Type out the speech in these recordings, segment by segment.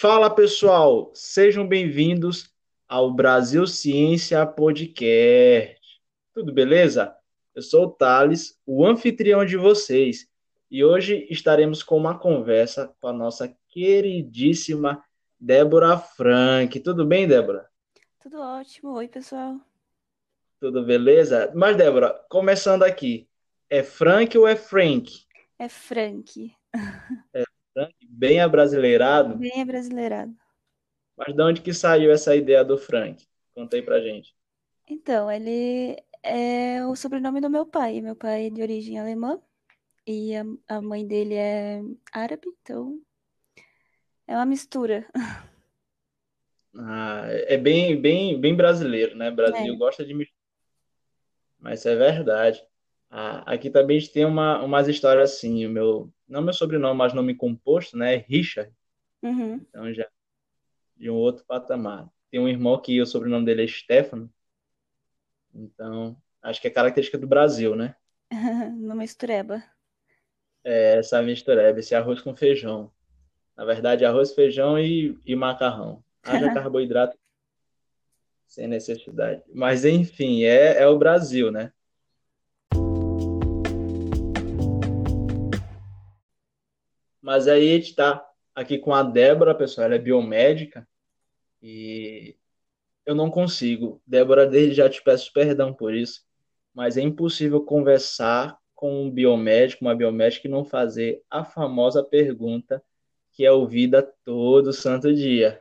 Fala pessoal, sejam bem-vindos ao Brasil Ciência Podcast. Tudo beleza? Eu sou o Thales, o anfitrião de vocês, e hoje estaremos com uma conversa com a nossa queridíssima Débora Frank. Tudo bem, Débora? Tudo ótimo. Oi, pessoal. Tudo beleza? Mas, Débora, começando aqui, é Frank ou é Frank? É Frank. É Frank, bem abrasileirado? Bem abrasileirado. Mas de onde que saiu essa ideia do Frank? Conta aí pra gente. Então, ele é o sobrenome do meu pai. Meu pai é de origem alemã e a, a mãe dele é árabe, então é uma mistura. Ah, é bem, bem, bem brasileiro, né? Brasil É. gosta de misturar, mas é verdade. Ah, aqui também a gente tem uma, umas histórias assim, o meu, não meu sobrenome, mas nome composto, né? É Richard, Uhum. então já de um outro patamar. Tem um irmão que o sobrenome dele é Stefano, então acho que é característica do Brasil, né? Numa mistureba. É essa mistureba, esse arroz com feijão. Na verdade, arroz, feijão e, e macarrão. Haja carboidrato sem necessidade. Mas enfim, é, é o Brasil, né? Mas aí a gente está aqui com a Débora, pessoal, ela é biomédica e eu não consigo. Débora, desde já te peço perdão por isso, mas é impossível conversar com um biomédico, uma biomédica e não fazer a famosa pergunta que é ouvida todo santo dia.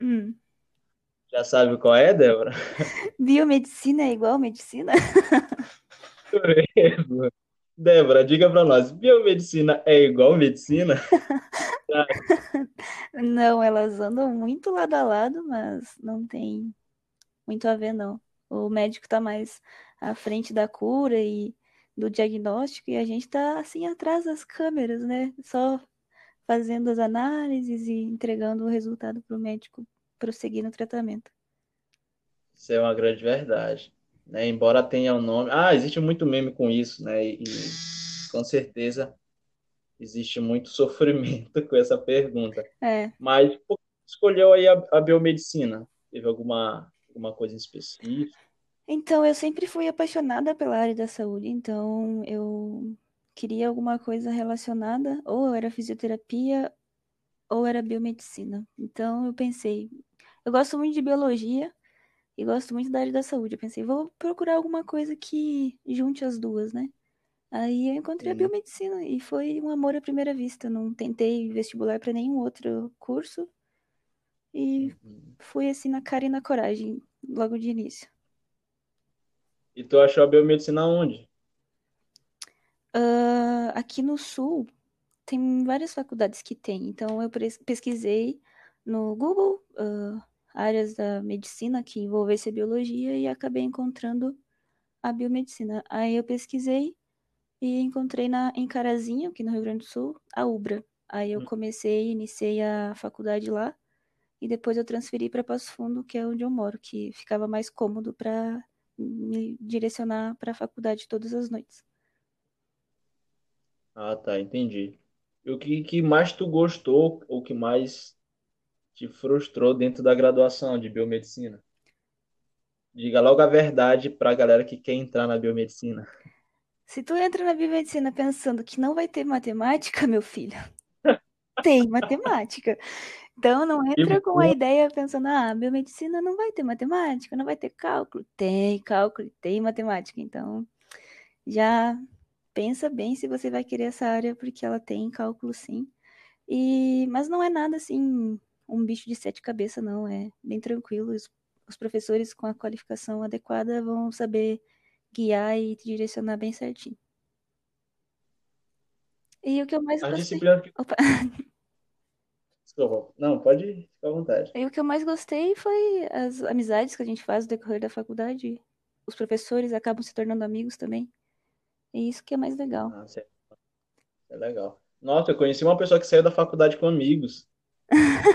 Hum. Já sabe qual é, Débora? Biomedicina é igual medicina? Débora, diga para nós, biomedicina é igual medicina? Não, elas andam muito lado a lado, mas não tem muito a ver, não. O médico tá mais à frente da cura e do diagnóstico e a gente tá assim atrás das câmeras, né? Só fazendo as análises e entregando o resultado para o médico prosseguir no tratamento. Isso é uma grande verdade, né? Embora tenha um nome, ah, existe muito meme com isso, né? E, e com certeza existe muito sofrimento com essa pergunta. É, Mas por que escolheu aí a, a biomedicina? Teve alguma alguma coisa em específico? então eu sempre fui apaixonada pela área da saúde, então eu queria alguma coisa relacionada, ou era fisioterapia, ou era biomedicina. Então eu pensei, eu gosto muito de biologia e gosto muito da área da saúde. Eu pensei, vou procurar alguma coisa que junte as duas, né? Aí eu encontrei a biomedicina e foi um amor à primeira vista. Não tentei vestibular para nenhum outro curso e Uhum. fui assim na cara e na coragem, logo de início. E tu achou a biomedicina onde? Ah, aqui no sul tem várias faculdades que tem, então eu pesquisei no Google, ah, áreas da medicina que envolvesse a biologia e acabei encontrando a biomedicina. Aí eu pesquisei e encontrei na, em Carazinho, aqui no Rio Grande do Sul, a UBRA. Aí eu comecei, iniciei a faculdade lá e depois eu transferi para Passo Fundo, que é onde eu moro, que ficava mais cômodo para me direcionar para a faculdade todas as noites. Ah, tá, entendi. E o que, que mais tu gostou ou que mais te frustrou dentro da graduação de biomedicina? Diga logo a verdade para a galera que quer entrar na biomedicina. Se tu entra na biomedicina pensando que não vai ter matemática, meu filho, tem matemática. Então não entra com a ideia pensando, ah, biomedicina não vai ter matemática, não vai ter cálculo. Tem cálculo, tem matemática. Então já pensa bem se você vai querer essa área, porque ela tem cálculo sim. E, mas não é nada assim, um bicho de sete cabeças, não. É bem tranquilo. Os, os professores com a qualificação adequada vão saber guiar e te direcionar bem certinho. E o que eu mais As gostei. disciplinas que... Opa. Desculpa. Não, pode ficar à vontade. E o que eu mais gostei foi as amizades que a gente faz no decorrer da faculdade. Os professores acabam se tornando amigos também. E isso que é mais legal. Ah, é, é legal. Nossa, eu conheci uma pessoa que saiu da faculdade com amigos.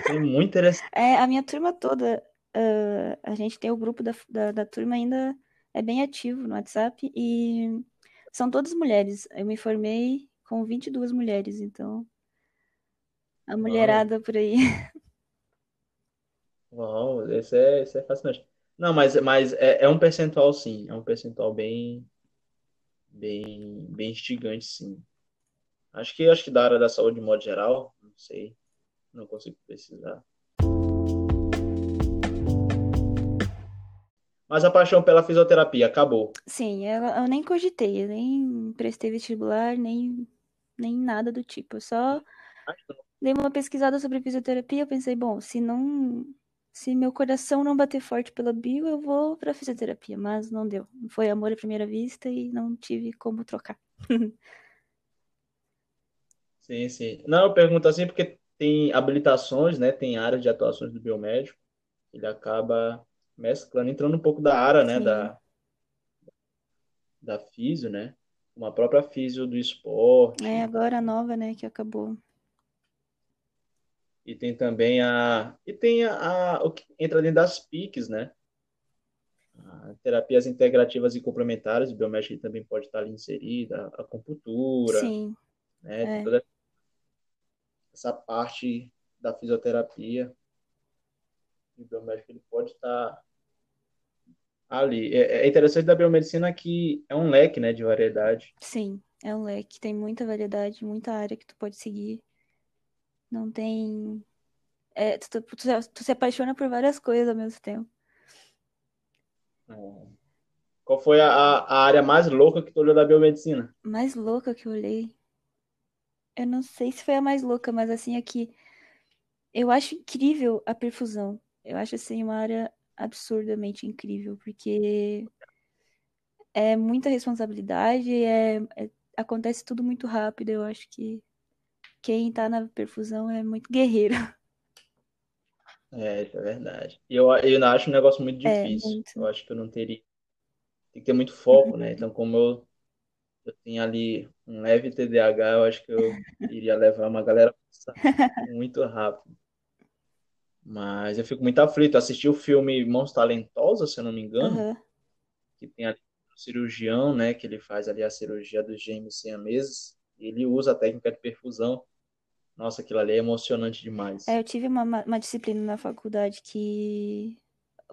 Foi muito interessante. É, a minha turma toda, ah, a gente tem o grupo da, da, da turma ainda é bem ativo no WhatsApp e são todas mulheres. Eu me formei com 22 mulheres, então a mulherada por aí. Uau, esse é, esse é fascinante. Não, mas, mas é, é um percentual, sim. É um percentual bem, bem, bem instigante, sim. Acho que, acho que da área da saúde, de modo geral, não sei, não consigo precisar. Mas a paixão pela fisioterapia acabou. Sim, eu, eu nem cogitei, eu nem prestei vestibular, nem, nem nada do tipo. Eu só dei uma pesquisada sobre fisioterapia, eu pensei, bom, se não. Se meu coração não bater forte pela bio, eu vou pra fisioterapia, mas não deu. Foi amor à primeira vista e não tive como trocar. Sim, sim. Não, eu pergunto assim porque tem habilitações, né? Tem áreas de atuações do biomédico. Ele acaba mesclando, entrando um pouco da área, né? Sim. Da, da físio, né? Uma própria físio do esporte. É agora a nova, né, que acabou. E tem também a. E tem a, a- o que entra dentro das PICs, né? A terapias integrativas e complementares, o biomédico também pode estar ali inserida, a acupuntura, Sim, né? É, toda essa parte da fisioterapia. O biomédico ele pode estar ali. É, é interessante da biomedicina que é um leque, né, de variedade. sim, é um leque, tem muita variedade, muita área que tu pode seguir. Não tem. É, tu, tu, tu, tu se apaixona por várias coisas ao mesmo tempo. É. Qual foi a, a área mais louca que tu olhou da biomedicina? Mais louca que eu olhei. Eu não sei se foi a mais louca, mas assim, aqui. Eu acho incrível a perfusão. Eu acho assim uma área absurdamente incrível, porque é muita responsabilidade, é, é- acontece tudo muito rápido. Eu acho que quem tá na perfusão é muito guerreiro. É, isso é verdade. E eu, eu acho um negócio muito É, difícil. Eu muito. acho que eu não teria. Tem que ter muito foco, né? Então, como eu, eu tenho ali um leve TDAH, eu acho que eu iria levar uma galera muito rápido. Mas eu fico muito aflito. Assisti o filme Mãos Talentosas, se eu não me engano, Aham. que tem ali um cirurgião, né? Que ele faz ali a cirurgia dos gêmeos siameses. E ele usa a técnica de perfusão. Nossa, aquilo ali é emocionante É, demais. eu tive uma uma disciplina na faculdade que.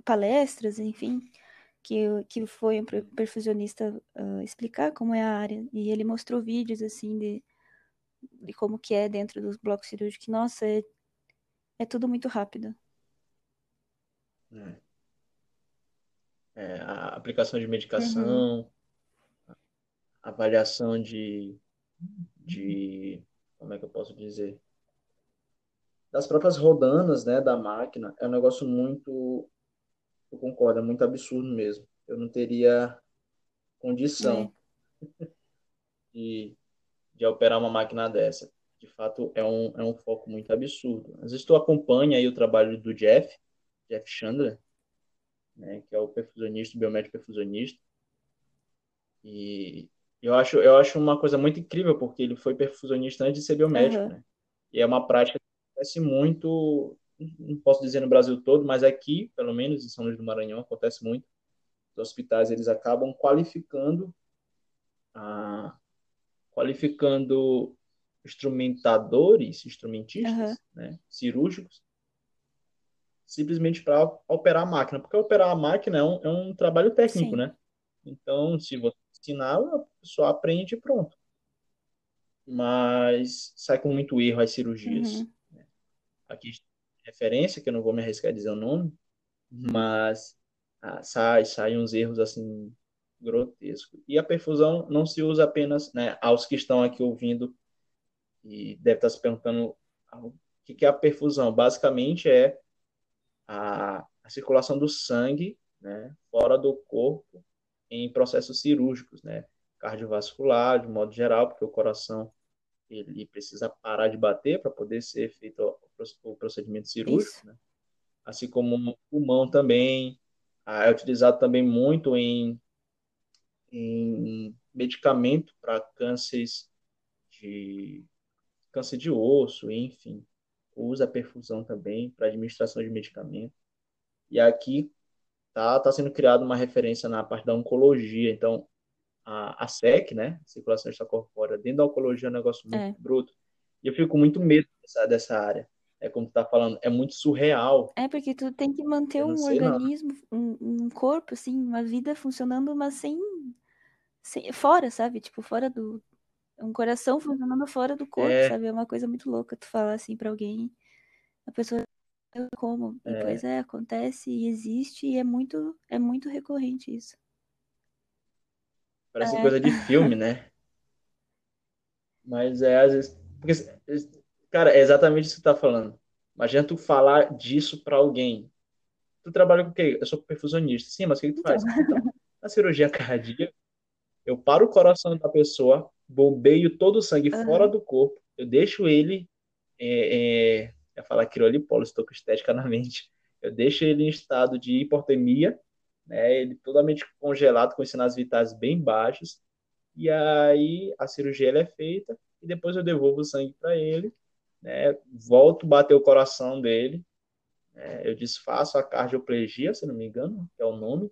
palestras, enfim, que, eu- que foi um per- perfusionista ah, explicar como é a área. E ele mostrou vídeos, assim, de, de como que é dentro dos blocos cirúrgicos. Nossa, é, é tudo muito rápido. né? É, a aplicação de Uhum. medicação, avaliação de, de, como é que eu posso dizer? Das próprias rodanas, né, da máquina, é um negócio muito, eu concordo, é muito absurdo mesmo. Eu não teria É, condição de, de operar uma máquina dessa. De fato, é um, é um foco muito absurdo. Às vezes tu acompanha aí o trabalho do Jeff, Jeff Chandler, né, que é o perfusionista, o biomédico perfusionista, e eu acho, eu acho uma coisa muito incrível, porque ele foi perfusionista antes de ser biomédico, aham, né? E é uma prática que acontece muito, não posso dizer no Brasil todo, mas aqui, pelo menos em São Luís do Maranhão, acontece muito. Os hospitais, eles acabam qualificando, a, qualificando instrumentadores, instrumentistas, né, cirúrgicos, simplesmente para operar a máquina, porque operar a máquina é um, é um trabalho técnico, sim. né? Então, se você ensinar, a pessoa aprende e pronto. Mas sai com muito erro as cirurgias. Uhum. Aqui, referência, que eu não vou me arriscar a dizer o nome, mas ah, sai, sai uns erros assim grotescos. E a perfusão não se usa apenas, né, aos que estão aqui ouvindo e deve estar se perguntando o que que é a perfusão. Basicamente é a, a circulação do sangue, né, fora do corpo em processos cirúrgicos, né, cardiovascular, de modo geral, porque o coração ele precisa parar de bater para poder ser feito o procedimento cirúrgico, né? assim como o pulmão também, é utilizado também muito em, em medicamento para cânceres de câncer de osso, enfim, usa a perfusão também para administração de medicamento. E aqui tá, tá sendo criada uma referência na parte da oncologia, então a, a SEC, né, circulação extracorpórea, dentro da oncologia é um negócio muito É. bruto. E eu fico com muito medo dessa, dessa área. é como tu tá falando, é muito surreal. É porque tu tem que manter um organismo, um, um corpo, assim, uma vida funcionando, mas sem, sem. Fora, sabe? Tipo, fora do. Um coração funcionando fora do corpo, É, sabe? É uma coisa muito louca tu falar assim pra alguém. A pessoa. Como? E pois é, é, acontece e existe e é muito, é muito recorrente isso. Parece É. coisa de filme, né? Mas é às vezes. Porque, cara, é exatamente isso que tu tá falando. Imagina tu falar disso pra alguém. Tu trabalha com o quê? Eu sou perfusionista. Sim, mas o que que tu Então, faz? Então, na cirurgia cardíaca, eu paro o coração da pessoa, bombeio todo o sangue fora aham, do corpo, eu deixo ele. É, é, eu ia falar criolipólise, estou com estética na mente. Eu deixo ele em estado de hipotermia, né? Ele totalmente congelado, com os sinais vitais bem baixos. E aí a cirurgia é feita e depois eu devolvo o sangue para ele, né? Volto a bater o coração dele, né? eu desfaço a cardioplegia, se não me engano, que é o nome.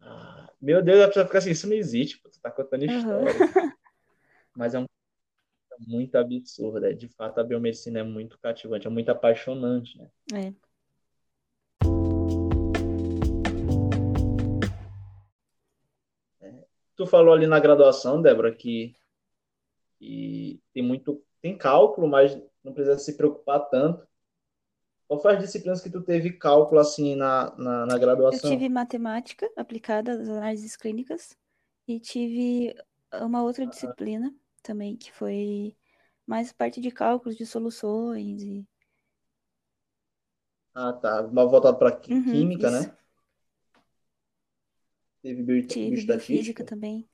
Ah, meu Deus, a pessoa fica assim, isso não existe, pô, tu tá contando história. Mas é um- muito absurdo, é. De fato, a biomedicina é muito cativante, é muito apaixonante, né? É. Tu falou ali na graduação, Débora, que, que tem muito, tem cálculo, mas não precisa se preocupar tanto. Qual foi as disciplinas que tu teve cálculo assim na, na, na Eu graduação? tive matemática aplicada às análises clínicas e tive uma outra disciplina também, que foi mais parte de cálculos de soluções e. Ah, tá. Uma voltada para Uhum, química, isso. né? Teve bio- Tive biofísica bioestatística, também.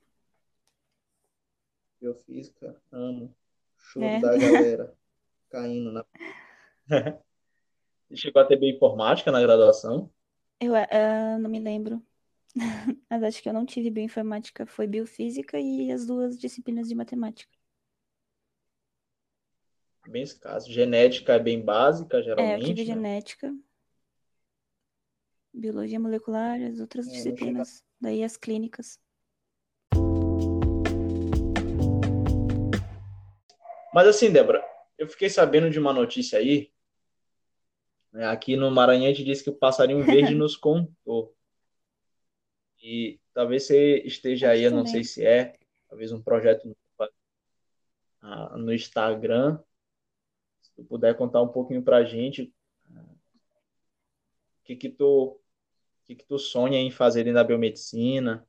biofísica, amo. Choro É. da galera caindo na. Chegou a ter bioinformática na graduação? Eu ah, não me lembro. Mas acho que eu não tive bioinformática, foi biofísica e as duas disciplinas de matemática. Bem escasso. Genética é bem básica, É, eu tive geralmente, né? genética, biologia molecular, as outras É, disciplinas, daí as clínicas. Mas assim, Débora, eu fiquei sabendo de uma notícia aí. né? Aqui no Maranhão disse que o passarinho verde nos contou. E talvez você esteja aí, Aqui eu não sei se é, talvez um projeto no ah, no Instagram. Se tu puder contar um pouquinho pra gente, o que que tu, que que tu sonha em fazer na biomedicina?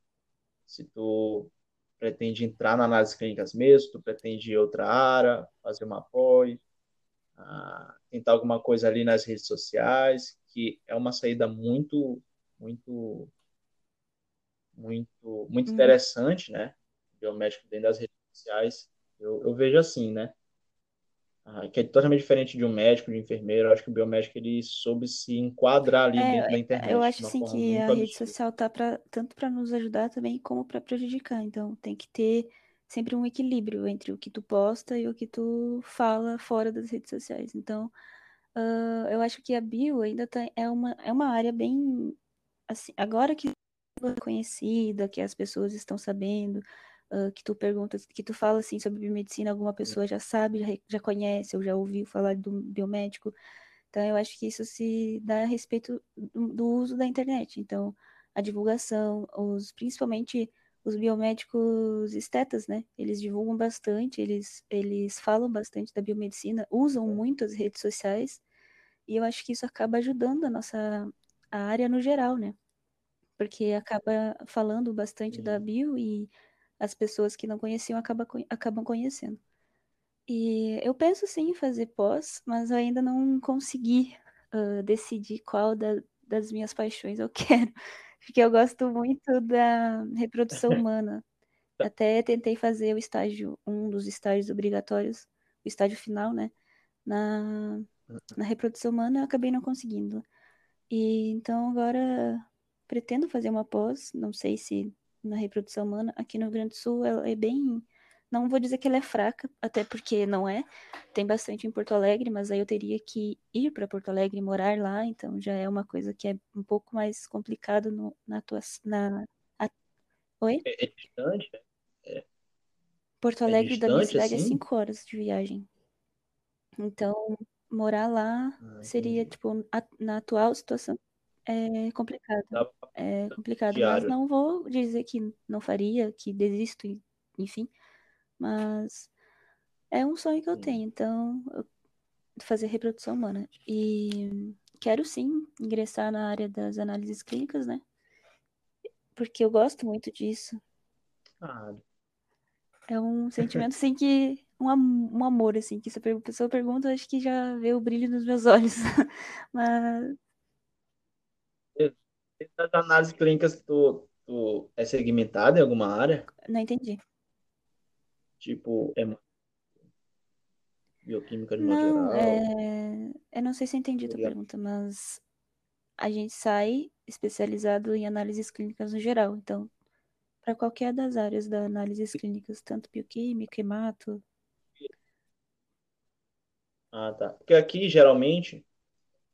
Se tu pretende entrar na análise clínicas mesmo, tu pretende ir outra área, fazer uma pós, ah, tentar alguma coisa ali nas redes sociais, que é uma saída muito, muito, muito, muito Uhum. interessante, né? Biomédico dentro das redes sociais, eu, eu vejo assim, né? Ah, que é totalmente diferente de um médico, de um enfermeiro. Eu acho que o biomédico ele soube se enquadrar ali dentro da É, eu internet de acho assim que a rede social tá pra, tanto para nos ajudar também como para prejudicar. Então tem que ter sempre um equilíbrio entre o que tu posta e o que tu fala fora das redes sociais. Então, ah, eu acho que a bio ainda tá, é uma, é uma área bem assim, agora que é conhecida, que as pessoas estão sabendo, ah, que tu perguntas, que tu fala assim sobre biomedicina, alguma pessoa já sabe, já, já conhece ou já ouviu falar do biomédico. Então, eu acho que isso se dá a respeito do, do uso da internet. Então, a divulgação, os, principalmente os biomédicos estetas, né? Eles divulgam bastante, eles, eles falam bastante da biomedicina, usam muito as redes sociais, e eu acho que isso acaba ajudando a nossa a área no geral, né? Porque acaba falando bastante da Sim, bio e as pessoas que não conheciam acaba, acabam conhecendo. E eu penso sim em fazer pós, mas eu ainda não consegui ah, decidir qual da- das minhas paixões eu quero, porque eu gosto muito da reprodução humana. Até tentei fazer o estágio, um dos estágios obrigatórios, o estágio final, né? Na, na reprodução humana, eu acabei não conseguindo. E então agora pretendo fazer uma pós, não sei se na reprodução humana, aqui no Rio Grande do Sul ela é bem, não vou dizer que ela é fraca, até porque não é. Tem bastante em Porto Alegre, mas aí eu teria que ir para Porto Alegre e morar lá, então já é uma coisa que é um pouco mais complicado no, na atuação, na a- Oi? É, é distante? É, Porto é Alegre da minha distante cidade é assim? cinco horas de viagem. Então, morar lá Ah, seria, tipo, a- na atual situação, é complicado. É complicado, mas diário. não vou dizer que não faria, que desisto, enfim. Mas é um sonho que eu tenho, então, eu- fazer reprodução humana. E quero sim ingressar na área das análises clínicas, né? Porque eu gosto muito disso. Ah, É um sentimento, assim, que. Um, um amor, assim, que se a pessoa pergunta, acho que já vê o brilho nos meus olhos. Mas. Das análises clínicas, tu, tu é segmentado em alguma área? Não entendi. Tipo, é bioquímica de Não, geral? é... eu não sei se eu entendi a tua pergunta, mas a gente sai especializado em análises clínicas no geral. Então, para qualquer das áreas da análises clínicas, tanto bioquímica, hemato. Ah, tá. Porque aqui, geralmente,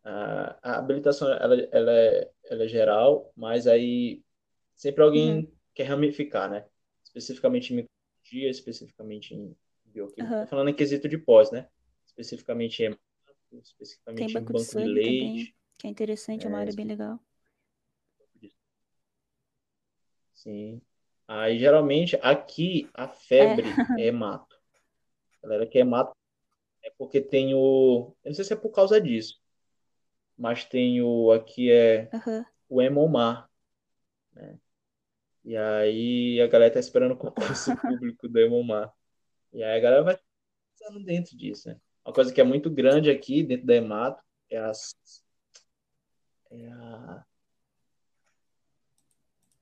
a, a habilitação ela, ela, é, ela é geral, mas aí sempre alguém Uhum, quer ramificar, né? Especificamente em micologia, especificamente em bioquímica. Tô falando em quesito de pós, né? Especificamente em Tem especificamente em banco de banco de sangue também, leite. que é interessante, é uma É, área bem legal. sim. Aí, geralmente, aqui, a febre é hemato. A galera que é hemato é porque tem o... Eu não sei se é por causa disso, mas tem o... Aqui é Aham. o hemomar, né? E aí a galera tá esperando o concurso público do hemomar. E aí a galera vai pensando dentro disso, né? Uma coisa que é muito grande aqui dentro da hemato é, as, é a...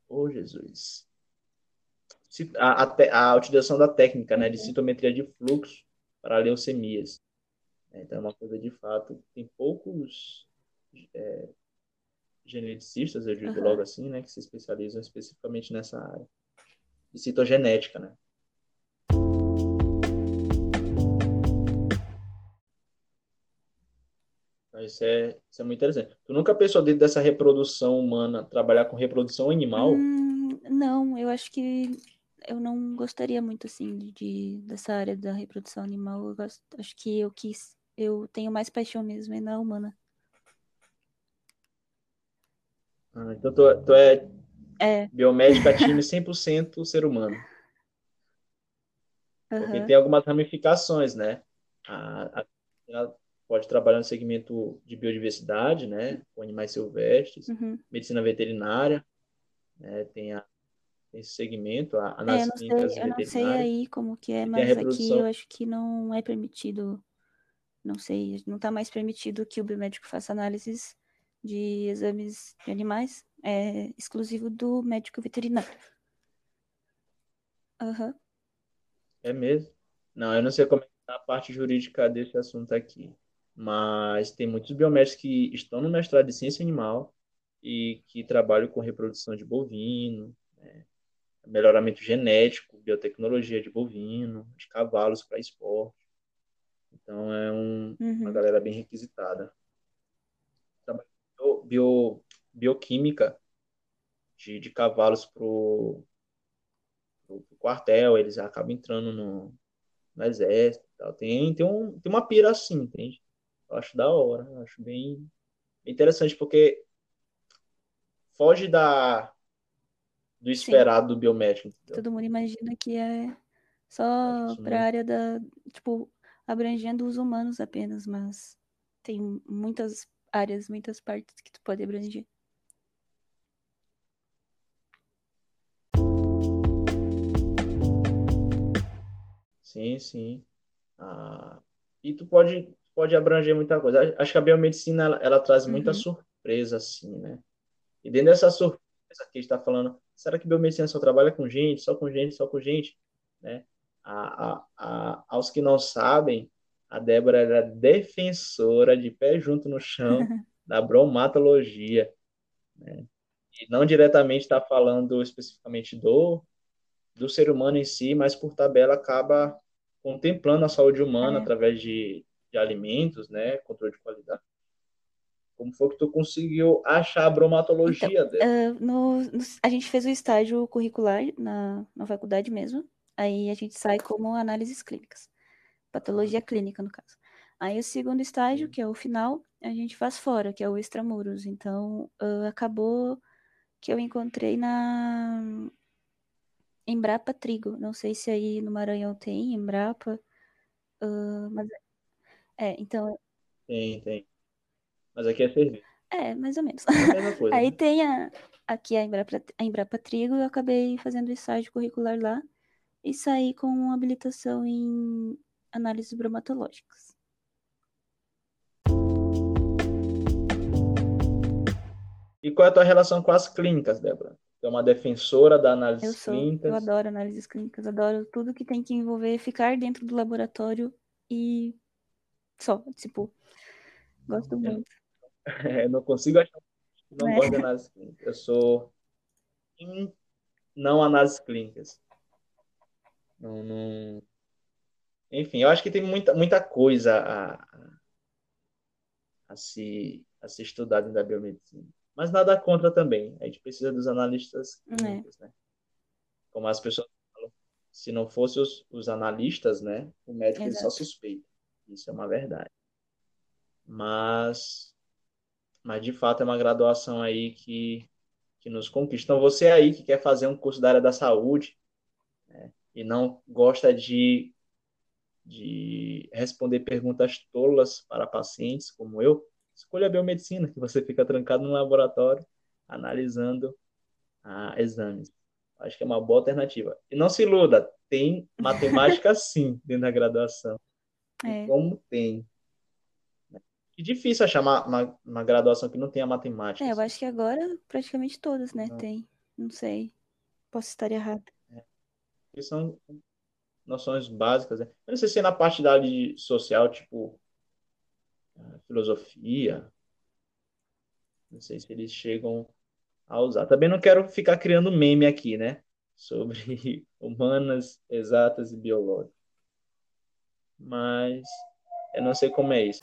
Oh, Jesus. A, a, a utilização da técnica, né, de Uhum. citometria de fluxo para leucemias. Então é uma coisa de fato. Tem poucos é, geneticistas, eu digo Aham. logo assim, né, que se especializam especificamente nessa área de citogenética, né? Então, Isso é, isso é muito interessante. Tu nunca pensou dentro dessa reprodução humana trabalhar com reprodução animal? Hum, não, eu acho que eu não gostaria muito assim de, de- dessa área da reprodução animal. Eu gosto, acho que eu quis, eu tenho mais paixão mesmo é na humana. Ah, então tu, tu é É, biomédica time 100% ser humano. Porque aham, tem algumas ramificações, né? A, a, pode trabalhar no segmento de biodiversidade, né? Com animais silvestres, uhum. medicina veterinária, né? Tem, a, esse segmento, a, É, eu análises não sei, eu não sei aí como que é, a mas aqui eu acho que não é permitido, não sei, não tá mais permitido que o biomédico faça análises de exames de animais, é exclusivo do médico veterinário. Aham, É mesmo? Não, eu não sei como é tá a parte jurídica desse assunto aqui, mas tem muitos biomédicos que estão no mestrado de ciência animal e que trabalham com reprodução de bovino, melhoramento genético, biotecnologia de bovino, de cavalos para esporte. Então é um, uma uhum, galera bem requisitada. Bio, bio- bioquímica de, de cavalos pro, pro, pro quartel, eles acabam entrando no, no exército tal. Tem, tem, um, tem uma pira assim, entende? Eu acho da hora, eu acho bem, interessante, porque foge da, do sim. esperado do biomédico, entendeu? Todo mundo imagina que é só isso para a muito. área da, tipo, abrangendo os humanos apenas, mas tem muitas áreas, muitas partes que tu pode abranger. Sim, sim. Ah, e tu pode, pode abranger muita coisa. Acho que a biomedicina ela, ela traz muita Uhum. surpresa, assim, né? E dentro dessa surpresa que a gente está falando, será que biomedicina só trabalha com gente, só com gente, só com gente, né? A, a, a, aos que não sabem, a Débora era defensora de pé junto no chão da bromatologia, né? E não diretamente está falando especificamente do, do ser humano em si, mas por tabela acaba contemplando a saúde humana É. através de, de alimentos, né? Controle de qualidade. Como foi que tu conseguiu achar a Então, bromatologia dela? ah, no, no- a gente fez o estágio curricular na, na faculdade mesmo. Aí a gente sai como análises clínicas. Patologia clínica, no caso. Aí o segundo estágio, que é o final, a gente faz fora, que é o extramuros. Então, uh, acabou que eu encontrei na Embrapa Trigo. Não sei se aí no Maranhão tem Embrapa, uh, mas é, então. Tem, tem. Mas aqui é serviço. É, mais ou menos. É coisa. Aí né? tem a, aqui a Embrapa, a Embrapa Trigo, eu acabei fazendo estágio curricular lá e saí com habilitação em análises bromatológicas. E qual é a tua relação com as clínicas, Débora? Tu é uma defensora da análise Eu sou, clínicas? eu adoro análises clínicas, adoro tudo que tem que envolver ficar dentro do laboratório e só, tipo, gosto Eu- muito. É, não consigo achar que não É. gosto de análise clínica. Eu sou não análises clínicas. Não, não... Enfim, eu acho que tem muita, muita coisa a, a, a se, a se estudar dentro da biomedicina. Mas nada contra também. A gente precisa dos analistas É. clínicos, né? Como as pessoas falam, se não fossem os, os analistas, né? O médico ele só suspeita. Isso é uma verdade. Mas, mas de fato é uma graduação aí que, que nos conquista. Então, você aí que quer fazer um curso da área da saúde, né, e não gosta de, de responder perguntas tolas para pacientes, como eu, escolha a biomedicina, que você fica trancado no laboratório analisando ah, exames. Acho que é uma boa alternativa. E não se iluda, tem matemática sim dentro da graduação. E É. como tem. Que difícil achar uma, uma, uma graduação que não tenha matemática. É, eu assim. acho que agora praticamente todas, né, Não. tem. Não sei. Posso estar errado. que são noções básicas, né? Eu não sei se é na parte da área social, tipo ah, filosofia, não sei se eles chegam a usar. Também não quero ficar criando meme aqui, né? Sobre humanas, exatas e biológicas. Mas eu não sei como é isso.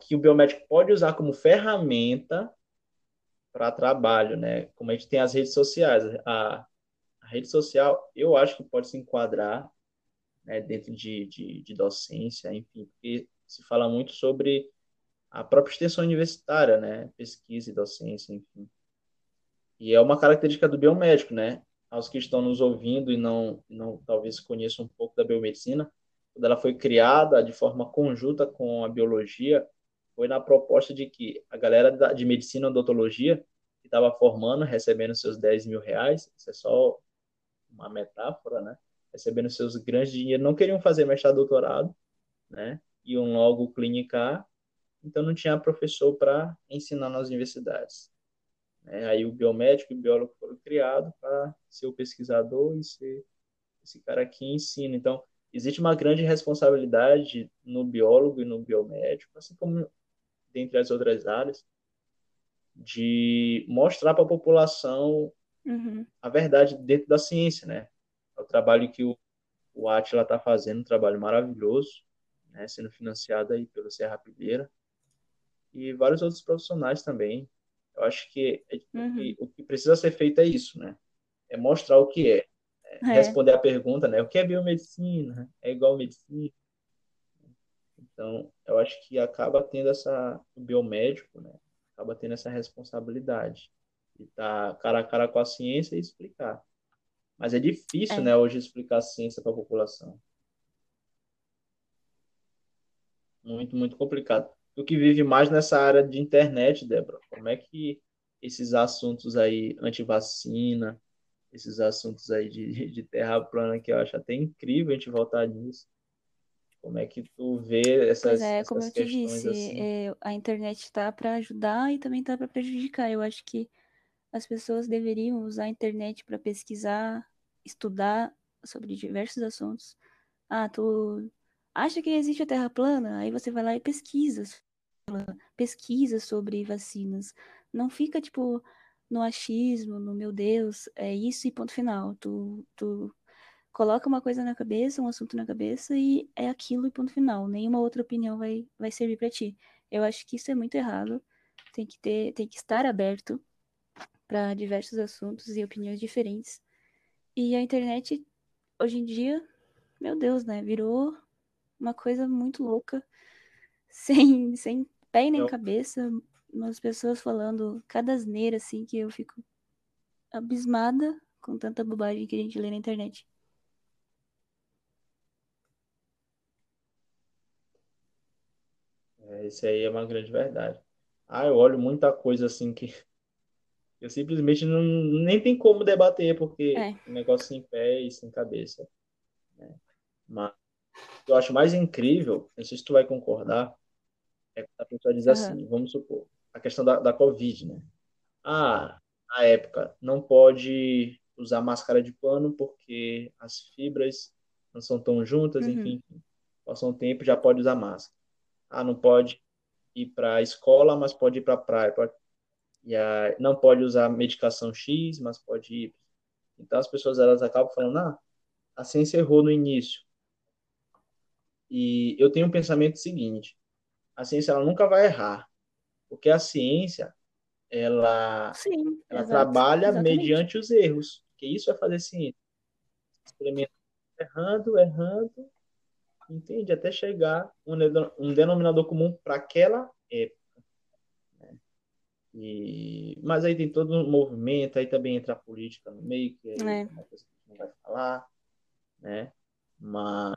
Que o biomédico pode usar como ferramenta para trabalho, né? Como a gente tem as redes sociais, a rede social, eu acho que pode se enquadrar né, dentro de, de, de docência, enfim, porque se fala muito sobre a própria extensão universitária, né? Pesquisa e docência, enfim. E é uma característica do biomédico, né? Aos que estão nos ouvindo e não, não talvez conheçam um pouco da biomedicina, quando ela foi criada de forma conjunta com a biologia, foi na proposta de que a galera de medicina e odontologia que estava formando, recebendo seus 10 mil reais, isso é só uma metáfora, né? Recebendo seus grandes dinheiros, não queriam fazer mestrado doutorado, né? Iam logo clinicar, então não tinha professor para ensinar nas universidades. Né? Aí o biomédico e o biólogo foram criados para ser o pesquisador e ser esse cara que ensina. Então, existe uma grande responsabilidade no biólogo e no biomédico, assim como dentre as outras áreas, de mostrar para a população Uhum. a verdade dentro da ciência, né? É o trabalho que o, o Atila está fazendo, um trabalho maravilhoso, né? Sendo financiado aí pelo Serra Pilheira e vários outros profissionais também. Eu acho que, é, Uhum. o, que o que precisa ser feito é isso, né? É mostrar o que é, é É. responder a pergunta, né? O que é biomedicina? É igual medicina? Então, eu acho que acaba tendo essa, o biomédico, né? Acaba tendo essa responsabilidade de estar cara a cara com a ciência e explicar. Mas é difícil, É. né, hoje explicar a ciência para a população. Muito, muito complicado. Tu que vive mais nessa área de internet, Débora, como é que esses assuntos aí, antivacina, esses assuntos aí de, de terra plana, que eu acho até incrível a gente voltar nisso. Como é que tu vê essas, Pois é, como eu te disse, assim? é, a internet está para ajudar e também está para prejudicar. Eu acho que as pessoas deveriam usar a internet para pesquisar, estudar sobre diversos assuntos. Ah, tu acha que existe a Terra plana? Aí você vai lá e pesquisa, pesquisa sobre vacinas. Não fica tipo no achismo, no meu Deus, é isso e ponto final. Tu, tu coloca uma coisa na cabeça, um assunto na cabeça e é aquilo e ponto final. Nenhuma outra opinião vai, vai servir para ti. Eu acho que isso é muito errado. Tem que ter, tem que estar aberto para diversos assuntos e opiniões diferentes. E a internet hoje em dia meu Deus, né? Virou uma coisa muito louca, sem, sem pé nem Eu- cabeça. Umas pessoas falando cada asneira, assim, que eu fico abismada com tanta bobagem que a gente lê na internet. É, isso aí é uma grande verdade. Ah, eu olho muita coisa assim que eu simplesmente não, nem tem como debater, porque É. o negócio sem pé e sem cabeça. né? Mas o que eu acho mais incrível, não sei se tu vai concordar, é quando a pessoa diz Aham. assim, vamos supor, a questão da, da Covid, né? Ah, na época, não pode usar máscara de pano porque as fibras não são tão juntas, Uhum. enfim. Passou um tempo, já pode usar máscara. Ah, não pode ir para a escola, mas pode ir para a praia. Pode... E aí, não pode usar medicação X, mas pode ir. Então as pessoas elas acabam falando, ah, a ciência errou no início. E eu tenho um pensamento seguinte: a ciência ela nunca vai errar, porque a ciência ela Sim, ela exato, trabalha exatamente. mediante os erros, que isso é fazer ciência. Experimenta errando, errando, entende? Até chegar um, um denominador comum para aquela época. E, mas aí tem todo um movimento, aí também entra a política no meio, que É. é uma coisa que a gente não vai falar, né? Mas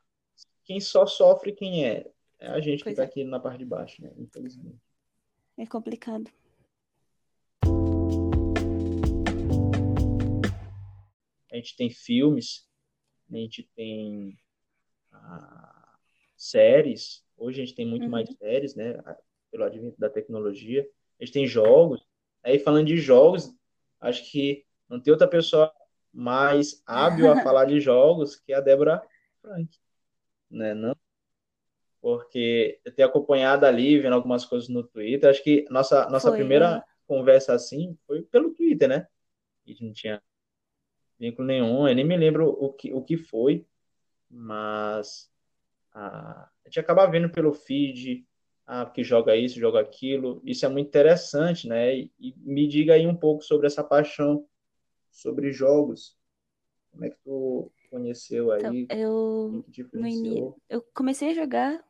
quem só sofre quem é? É a gente que Pois está é. aqui na parte de baixo, né? Infelizmente. É complicado. A gente tem filmes, a gente tem ah, séries. Hoje a gente tem muito Uhum. mais séries, né? Pelo advento da tecnologia. A gente tem jogos. Aí falando de jogos, acho que não tem outra pessoa mais hábil a falar de jogos que a Débora Frank, né? Não? Porque eu tenho acompanhado ali, vendo algumas coisas no Twitter. Acho que nossa nossa Foi, primeira aham. conversa assim foi pelo Twitter, né? A gente não tinha vínculo nenhum. Eu nem me lembro o que, o que foi, mas ah, a gente acaba vendo pelo feed, ah, que joga isso, joga aquilo. Isso é muito interessante, né? E, e me diga aí um pouco sobre essa paixão sobre jogos. Como é que tu conheceu Então, aí? eu que te no eu comecei a jogar,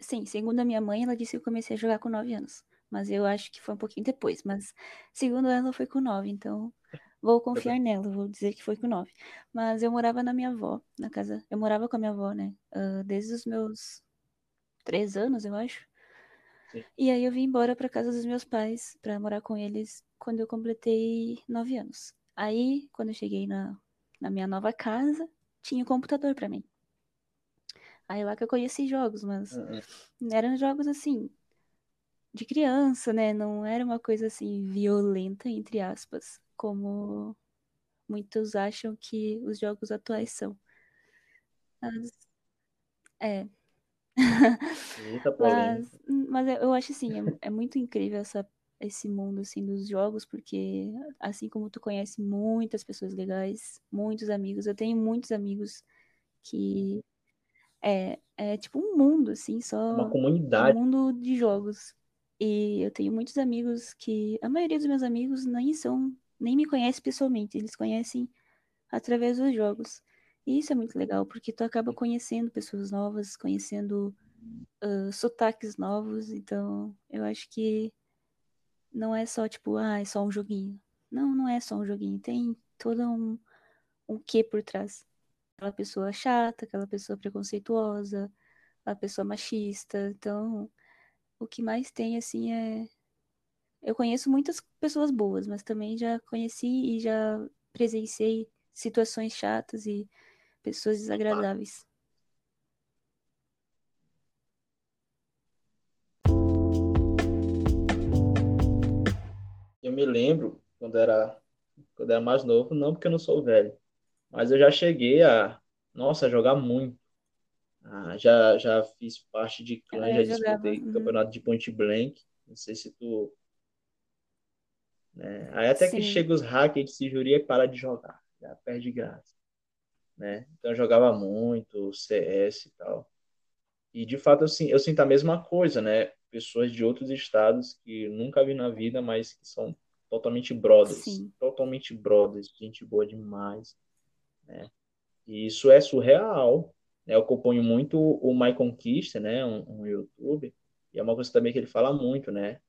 sim, segundo a minha mãe, ela disse que eu comecei a jogar com 9 anos. Mas eu acho que foi um pouquinho depois. Mas segundo ela, foi com 9, então vou confiar nela, vou dizer que foi com 9. Mas eu morava na minha avó, na casa. Eu morava com a minha avó, né? ah, desde os meus 3 anos, eu acho. Sim. E aí eu vim embora pra casa dos meus pais pra morar com eles quando eu completei 9 anos. Aí, quando eu cheguei na, na minha nova casa, tinha um computador pra mim. Aí lá que eu conheci jogos, mas Uhum. eram jogos assim, de criança, né? Não era uma coisa assim violenta, entre aspas, como muitos acham que os jogos atuais são. Mas, é. Eita, Mas, polêmica. mas eu eu acho assim, é, é muito incrível essa, esse mundo assim dos jogos, porque assim como tu conhece muitas pessoas legais, muitos amigos, eu tenho muitos amigos que é, é tipo um mundo assim, Uma só um comunidade. mundo de jogos. E eu tenho muitos amigos que a maioria dos meus amigos nem são, nem me conhece pessoalmente, eles conhecem através dos jogos. E isso é muito legal, porque tu acaba conhecendo pessoas novas, conhecendo ah, sotaques novos, então eu acho que não é só tipo, ah, é só um joguinho. Não, não é só um joguinho, tem todo um, um quê por trás. Aquela pessoa chata, aquela pessoa preconceituosa, a pessoa machista, então o que mais tem assim é eu conheço muitas pessoas boas, mas também já conheci e já presenciei situações chatas e pessoas desagradáveis. Eu me lembro quando era, quando era mais novo, não porque eu não sou velho, mas eu já cheguei a, nossa, jogar muito. Ah, já, já fiz parte de clã, Ah, já disputei uhum. campeonato de point blank. Não sei se tu. né? Aí até que Sim. chega os hackers de juria e para de jogar. Já perde graça. Né? Então eu jogava muito, CS e tal. E de fato eu, eu sinto a mesma coisa, né? Pessoas de outros estados que nunca vi na vida, mas que são totalmente brothers. Sim. Totalmente brothers. Gente boa demais. Né? E isso é surreal. né, eu acompanho muito o My Conquista, né, um, um YouTube, e é uma coisa também que ele fala muito, né,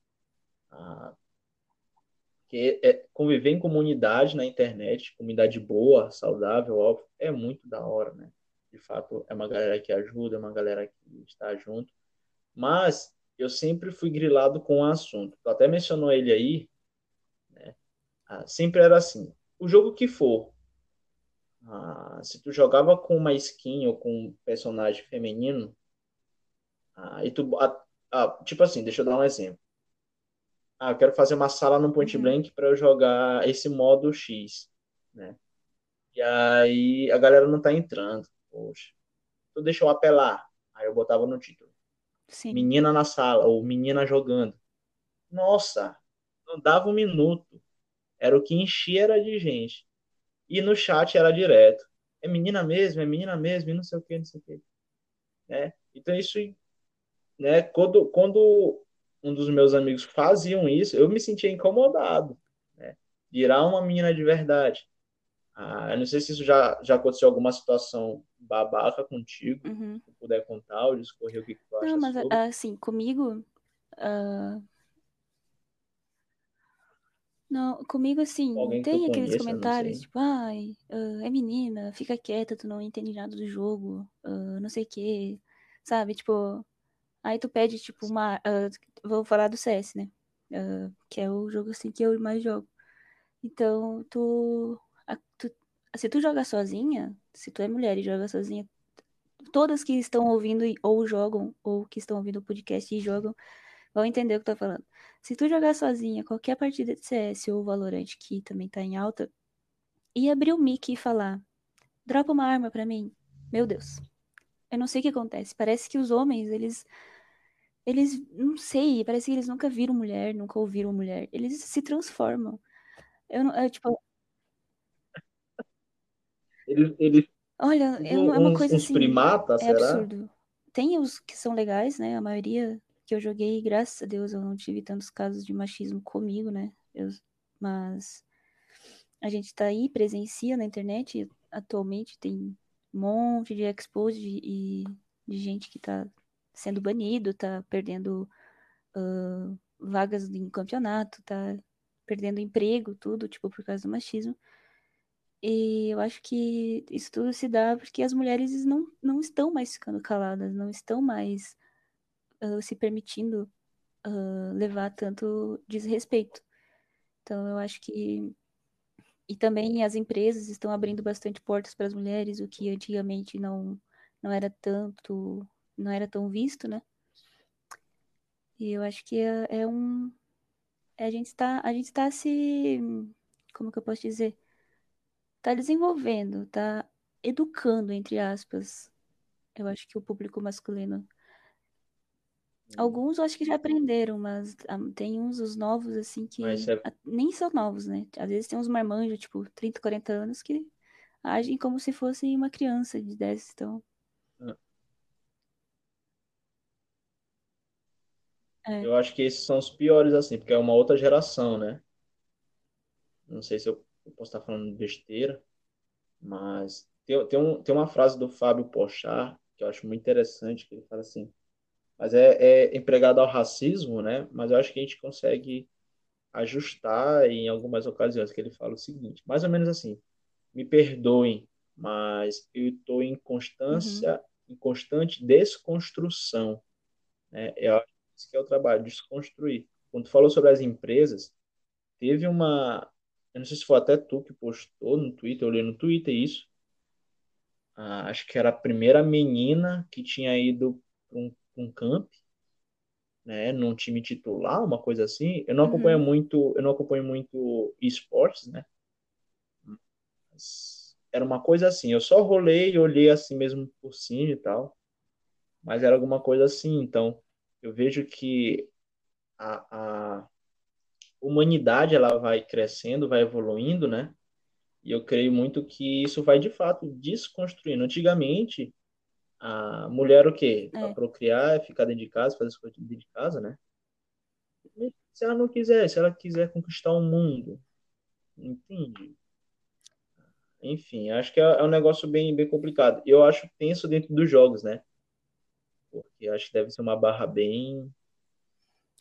ah, que é, conviver em comunidade na internet, comunidade boa, saudável, óbvio, é muito da hora, né? De fato, é uma galera que ajuda, é uma galera que está junto. Mas eu sempre fui grilado com o assunto. Tu até mencionou ele aí, né? Ah, sempre era assim. O jogo que for, ah, se tu jogava com uma skin ou com um personagem feminino, ah, e tu, ah, tipo assim, deixa eu dar um exemplo ah, eu quero fazer uma sala no Point uhum. Blank para eu jogar esse modo X, né? E aí a galera não tá entrando. Poxa. Tu deixa eu apelar. Aí eu botava no título. Sim. Menina na sala, ou menina jogando. Nossa, não dava um minuto. Era o que enchia era de gente. E no chat era direto. É menina mesmo, é menina mesmo, e não sei o que, não sei o que. Né? Então isso, né, quando, quando um dos meus amigos faziam isso, eu me sentia incomodado, né? Virar uma menina de verdade. Ah, eu não sei se isso já, já aconteceu alguma situação babaca contigo, uhum. se puder contar ou discorrer o que, que tu acha Não, mas sobre. assim, comigo... Uh... Não, comigo, assim, Alguém tem aqueles conheça, comentários, tipo, ai, uh, é menina, fica quieta, tu não entende nada do jogo, uh, não sei o quê, sabe? Tipo, Aí tu pede, tipo, uma. Uh, vou falar do CS, né? Uh, que é o jogo assim que eu mais jogo. Então, tu, a, tu. Se tu joga sozinha, se tu é mulher e joga sozinha, todas que estão ouvindo ou jogam, ou que estão ouvindo o podcast e jogam, vão entender o que eu tô falando. Se tu jogar sozinha, qualquer partida de CS ou Valorant que também tá em alta, e abrir o mic e falar, dropa uma arma para mim, meu Deus. Eu não sei o que acontece. Parece que os homens, eles eles, não sei, parece que eles nunca viram mulher, nunca ouviram mulher. Eles se transformam. Eu não, é, tipo, eles, eles olha, é uma, é uma coisa uns assim, primatas, é será? absurdo. Tem os que são legais, né? A maioria que eu joguei, graças a Deus, eu não tive tantos casos de machismo comigo, né? Eu, mas a gente tá aí, presencia na internet, atualmente tem um monte de expose e de gente que tá sendo banido, tá perdendo uh, vagas em campeonato, tá perdendo emprego, tudo, tipo, por causa do machismo. E eu acho que isso tudo se dá porque as mulheres não, não estão mais ficando caladas, não estão mais uh, se permitindo uh, levar tanto desrespeito. Então eu acho que. E também as empresas estão abrindo bastante portas para as mulheres, o que antigamente não, não era tanto não era tão visto, né? E eu acho que é, é um. A gente está a gente está se. Como que eu posso dizer? Está desenvolvendo, está educando, entre aspas. Eu acho que o público masculino. Alguns eu acho que já aprenderam, mas ah, tem uns, os novos, assim, que é... nem são novos, né? Às vezes tem uns marmanjos, tipo, 30, 40 anos, que agem como se fosse uma criança de 10, então. É. Eu acho que esses são os piores, assim, porque é uma outra geração, né? Não sei se eu, posso estar falando besteira, mas tem, tem, um, tem uma frase do Fábio Pochar que eu acho muito interessante, que ele fala assim, mas é, é empregado ao racismo, né? Mas eu acho que a gente consegue ajustar em algumas ocasiões, que ele fala o seguinte, mais ou menos assim, me perdoem, mas eu estou em constância, uhum. em constante desconstrução. Né? Eu isso que é o trabalho, desconstruir. Quando tu falou sobre as empresas, teve uma. Eu não sei se foi até tu que postou no Twitter, eu li no Twitter isso. Ah, acho que era a primeira menina que tinha ido para um, um camp, né, num time titular, uma coisa assim. Eu não uhum. acompanho muito, eu não acompanho muito esportes, né? Mas era uma coisa assim. Eu só rolei, olhei assim mesmo por cima e tal, mas era alguma coisa assim. Então, eu vejo que a, a humanidade ela vai crescendo, vai evoluindo, né? E eu creio muito que isso vai de fato desconstruindo. Antigamente, a mulher o quê? É. Procriar, ficar dentro de casa, fazer as coisas dentro de casa, né? se ela não quiser, se ela quiser conquistar o mundo, entende? Enfim, acho que é, é um negócio bem, bem complicado. Eu acho tenso dentro dos jogos, né? Porque acho que deve ser uma barra bem.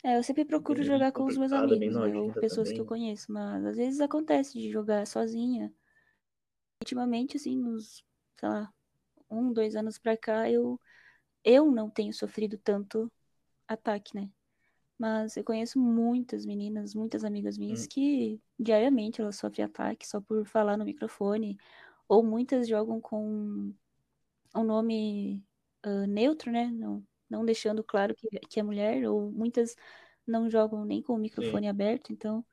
É, eu sempre procuro Bem jogar com os meus amigos, né? Ou pessoas que eu também. conheço, mas às vezes acontece de jogar sozinha. Ultimamente, assim, nos, sei lá, um, dois anos pra cá, eu, eu não tenho sofrido tanto ataque, né? Mas eu conheço muitas meninas, muitas amigas minhas Hum, que diariamente elas sofrem ataque só por falar no microfone, ou muitas jogam com um nome uh, neutro, né? Não, não deixando claro que, que é mulher, ou muitas não jogam nem com o sim, microfone aberto, então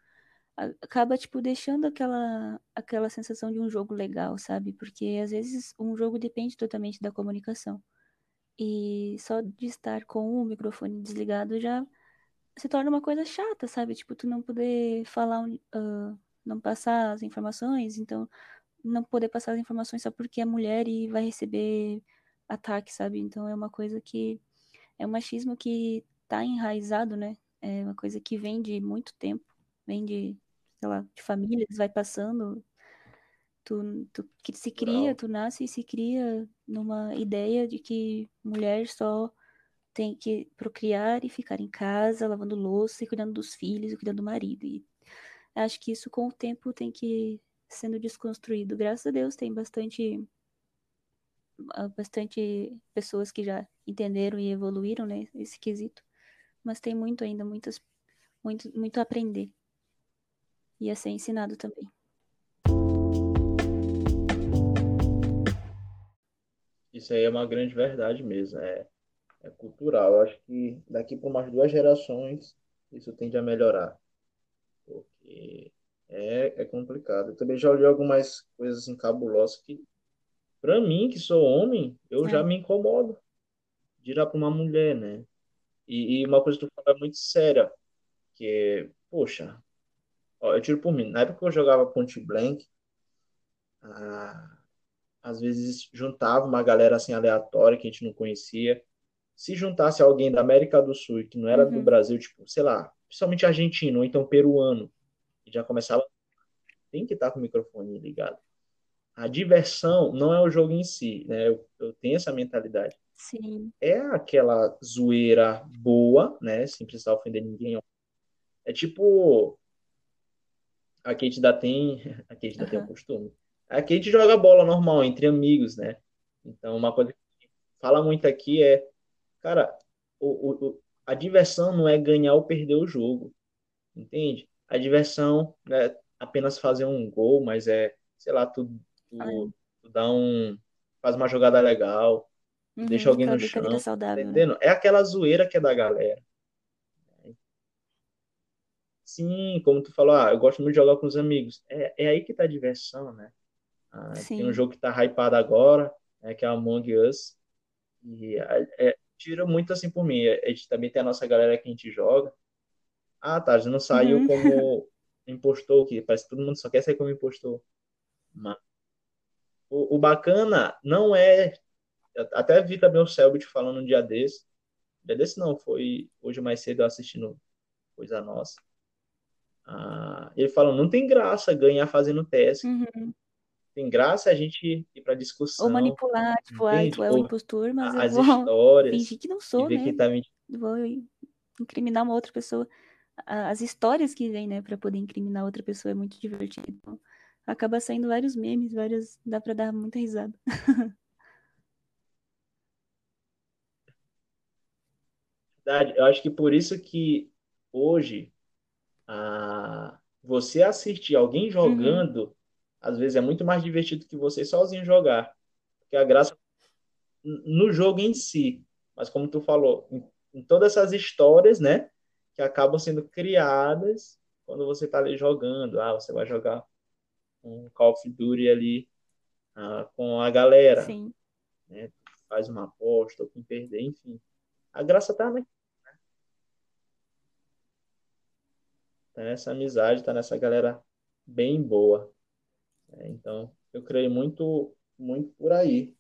a- acaba, tipo, deixando aquela, aquela sensação de um jogo legal, sabe? Porque às vezes um jogo depende totalmente da comunicação. E só de estar com o microfone desligado já se torna uma coisa chata, sabe? Tipo, tu não poder falar, ah, não passar as informações, então não poder passar as informações só porque é mulher e vai receber ataque, sabe? Então é uma coisa que é um machismo que tá enraizado, né? É uma coisa que vem de muito tempo, vem de, sei lá, de famílias, vai passando, tu, tu que se cria, rural. tu nasce e se cria numa ideia de que mulher só tem que procriar e ficar em casa, lavando louça e cuidando dos filhos e cuidando do marido. E acho que isso com o tempo tem que ir sendo desconstruído. Graças a Deus tem bastante bastante pessoas que já entenderam e evoluíram, né, esse quesito, mas tem muito ainda, muitas muito muito a aprender e a ser ensinado também. Isso aí é uma grande verdade mesmo. É, é cultural. Eu acho que daqui por umas duas gerações isso tende a melhorar. Porque é, é complicado. Eu também já olhei algumas coisas assim, cabulosas que, para mim, que sou homem, eu já É. me incomodo de ir para uma mulher, né? E, e uma coisa que tu fala é muito séria, que é, poxa, ó, eu tiro por mim. Na época que eu jogava Point Blank, ah, às vezes juntava uma galera assim aleatória que a gente não conhecia. Se juntasse alguém da América do Sul que não era do Uhum. Brasil, tipo, sei lá, principalmente argentino ou então peruano, e já começava, tem que estar com o microfone ligado. A diversão não é o jogo em si, né? Eu, eu tenho essa mentalidade. Sim. É aquela zoeira boa, né? Sem precisar ofender ninguém. É tipo, a Kate ainda tem, a Kate ainda tem o costume. A Kate joga bola normal entre amigos, né? Então, uma coisa que fala muito aqui é, cara, o, o, a diversão não é ganhar ou perder o jogo, entende? A diversão não é apenas fazer um gol, mas é, sei lá, tu, tu, tu dá um, faz uma jogada legal, tu deixa Uhum. alguém no chão, tá né? entendendo? É aquela zoeira que é da galera. Sim, como tu falou, ah, eu gosto muito de jogar com os amigos. É, é aí que tá a diversão, né? Ah, tem um jogo que tá hypado agora, né, que é Among Us, e é, tira muito assim por mim. A gente também tem a nossa galera que a gente joga. Ah, tá, já não saiu Uhum. como impostor, que parece que todo mundo só quer sair como impostor. Mas o, o bacana não é. Até vi também o Selbit falando um dia desse. Um dia desse não, foi hoje mais cedo eu assistindo Coisa Nossa. Ah, ele falou, não tem graça ganhar fazendo teste. Uhum. Tem graça a gente ir para Ou discussão, manipular, tipo, ai, tu entende? é o Ou impostor, mas eu as vou histórias fingir que não sou, né? quem tá mentindo. Vou incriminar uma outra pessoa. As histórias que vêm, né, pra poder incriminar outra pessoa é muito divertido. Acaba saindo vários memes, várias. Dá pra dar muita risada. Verdade, Eu acho que por isso que hoje a, você assistir alguém Uhum. jogando, às vezes é muito mais divertido que você sozinho jogar. Porque a graça no jogo em si, mas como tu falou, em, em todas essas histórias, né, que acabam sendo criadas quando você tá ali jogando. Ah, você vai jogar um Call of Duty ali ah, com a galera, Sim. né? Faz uma aposta, ou quem perder, enfim. A graça tá, né? Tá nessa amizade, tá nessa galera bem boa. né? Então, eu creio muito, muito por aí.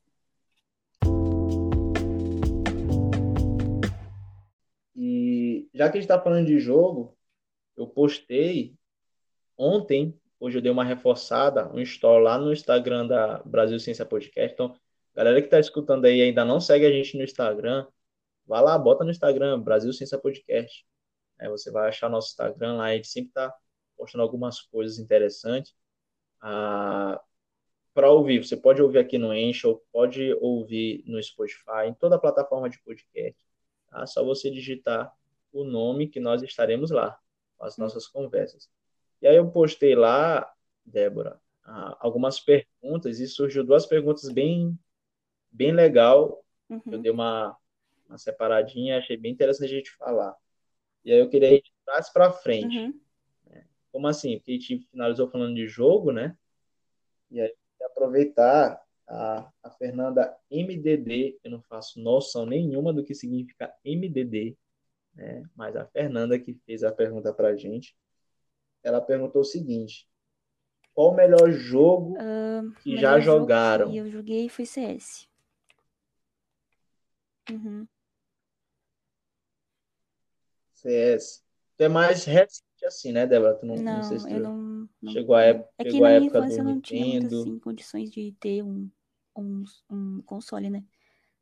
E já que a gente está falando de jogo, eu postei ontem Hoje eu dei uma reforçada, um store lá no Instagram da Brasil Ciência Podcast. Então, galera que está escutando aí ainda não segue a gente no Instagram, vá lá, bota no Instagram, Brasil Ciência Podcast. É, você vai achar nosso Instagram lá, a gente sempre está postando algumas coisas interessantes. Ah, para ouvir, você pode ouvir aqui no Anchor, pode ouvir no Spotify, em toda a plataforma de podcast. Tá? Só você digitar o nome que nós estaremos lá, com as nossas conversas. E aí eu postei lá, Débora, algumas perguntas e surgiu duas perguntas bem, bem legal. Uhum. Eu dei uma, uma separadinha, achei bem interessante a gente falar. E aí eu queria ir de trás para frente. Uhum. Como assim? Porque a gente finalizou falando de jogo, né? E aí aproveitar a, a Fernanda MDD, eu não faço noção nenhuma do que significa MDD, né? Mas a Fernanda que fez a pergunta para a gente, ela perguntou o seguinte: qual o melhor jogo uh, que já jogaram? que eu joguei foi CS. Uhum. CS. Tu é mais recente assim, né, Débora? Tu não, não, não sei se tu eu não, não, chegou a época, é que chegou na a minha época infância eu do não tinha Nintendo. assim, condições de ter um, um, um console, né?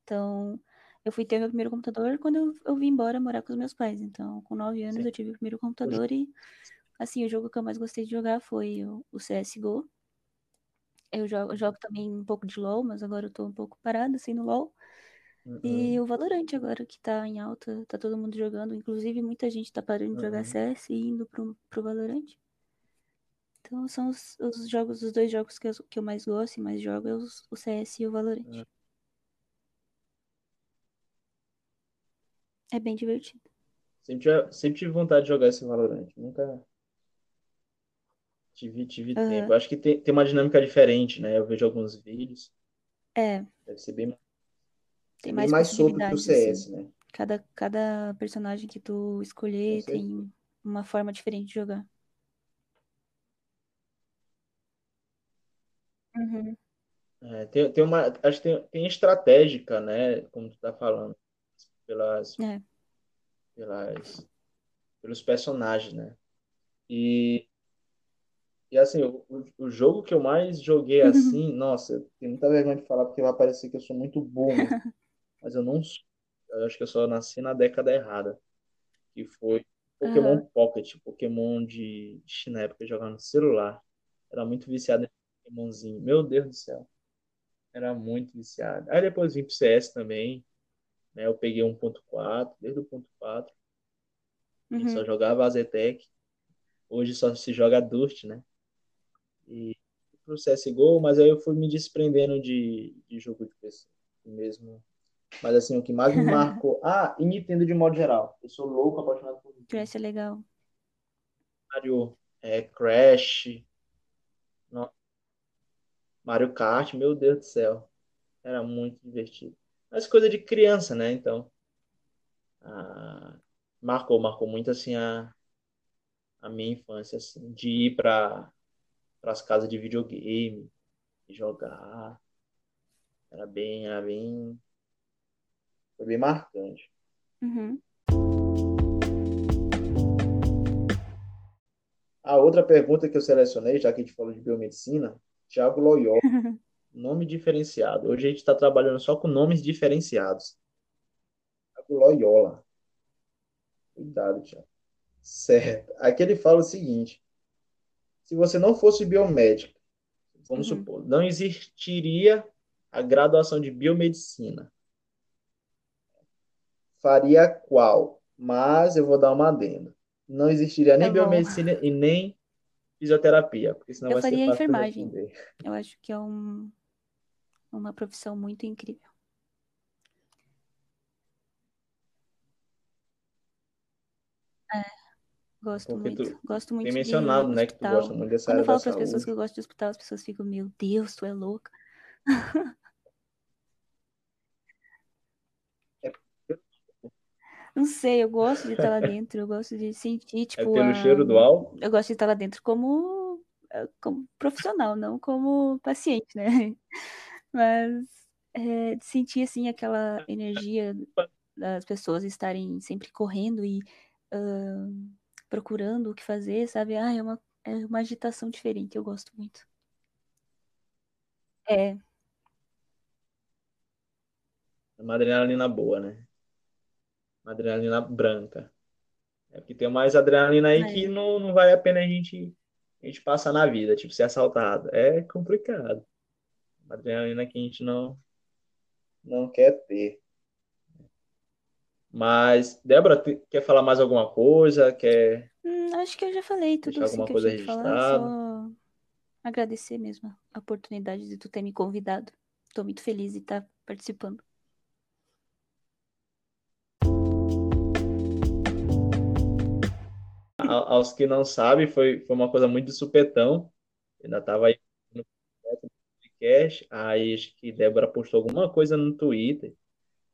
Então, eu fui ter meu primeiro computador quando eu, eu vim embora morar com os meus pais. Então, com nove anos Sim. eu tive o primeiro computador e, assim, o jogo que eu mais gostei de jogar foi o, o CSGO. Eu jogo, eu jogo também um pouco de LoL, mas agora eu tô um pouco parada, assim, no LoL. E Uhum. o Valorant agora, que tá em alta, tá todo mundo jogando. Inclusive, muita gente tá parando de jogar Uhum. CS e indo pro, pro Valorant. Então, são os, os jogos, os dois jogos que eu, que eu mais gosto e mais jogo, é os, o CS e o Valorant. Uhum. É bem divertido. Sempre, tive- sempre tive vontade de jogar esse Valorant. Nunca tive, tive Aham. tempo. Eu acho que tem, tem uma dinâmica diferente, né? Eu vejo alguns vídeos. É, Deve ser bem, tem bem mais mais solto que o possibilidades, assim. CS, né? Cada, cada personagem que tu escolher tem uma forma diferente de jogar. Uhum. É, tem, tem uma, acho que tem, tem estratégica, né? Como tu tá falando, pelas, É. pelas, pelos personagens, né? E, e assim, o, o jogo que eu mais joguei assim, nossa, eu tenho muita vergonha de falar porque vai parecer que eu sou muito bom, mas, eu não sou. Eu acho que eu só nasci na década errada, que foi Pokémon Aham. Pocket, Pokémon de, de na época jogava no celular. Era muito viciado em Pokémonzinho. Meu Deus do céu. Era muito viciado. Aí depois vim pro CS também, né? Eu peguei 1.4, desde o 1.4, a gente só Uhum. jogava Azetec. Hoje só se joga Dust, né? E pro CSGO, mas aí eu fui me desprendendo de, de jogo de PC mesmo. Mas assim, o que mais me marcou. Ah, e Nintendo de modo geral. Eu sou louco, apaixonado por Nintendo. Crash é legal. Mario, é, Crash, Mario Kart, meu Deus do céu. Era muito divertido. Mas coisa de criança, né? Então, ah, marcou, marcou muito assim a, a minha infância, assim, de ir para as casas de videogame, e jogar. Era bem, era bem, foi bem marcante. Uhum. A outra pergunta que eu selecionei, já que a gente falou de biomedicina, Thiago Loyola, nome diferenciado. Hoje a gente está trabalhando só com nomes diferenciados. Thiago Loyola. Cuidado, Thiago. Certo. Aqui ele fala o seguinte: se você não fosse biomédico, vamos Uhum. supor, não existiria a graduação de biomedicina. Faria qual? Mas eu vou dar uma adenda. Não existiria nem Tá biomedicina e nem fisioterapia, porque senão Eu vai ser faria fácil de enfermagem. Eu acho que é um, uma profissão muito incrível. É, gosto Porque muito. Gosto tem muito de mencionado, né, que tu hospital. gosta muito dessa Quando eu área falo para as pessoas que eu gosto de hospital, as pessoas ficam, meu Deus, tu é louca. É, Não sei, eu gosto de estar lá dentro, eu gosto de sentir, é tipo, pelo a... cheiro do álcool? eu gosto de estar lá dentro como, eh, como profissional, não como paciente, né? Mas é, de sentir, assim, aquela energia das pessoas estarem sempre correndo e ah, procurando o que fazer, sabe? Ah, é uma, é uma agitação diferente, eu gosto muito. É. Uma adrenalina boa, né? Uma adrenalina branca. É porque tem mais adrenalina aí É. que não, não vale a pena a gente, a gente passar na vida, tipo, ser assaltado. É complicado. Uma adrenalina que a gente não, não quer ter. Mas, Débora, quer falar mais alguma coisa? Quer Hum, acho que eu já falei tudo assim alguma que eu coisa tinha que falar, registrada? só agradecer mesmo a oportunidade de tu ter me convidado. Tô muito feliz de estar participando. A- Aos que não sabem, foi, foi uma coisa muito de supetão. Ainda estava aí no podcast, aí acho que Débora postou alguma coisa no Twitter.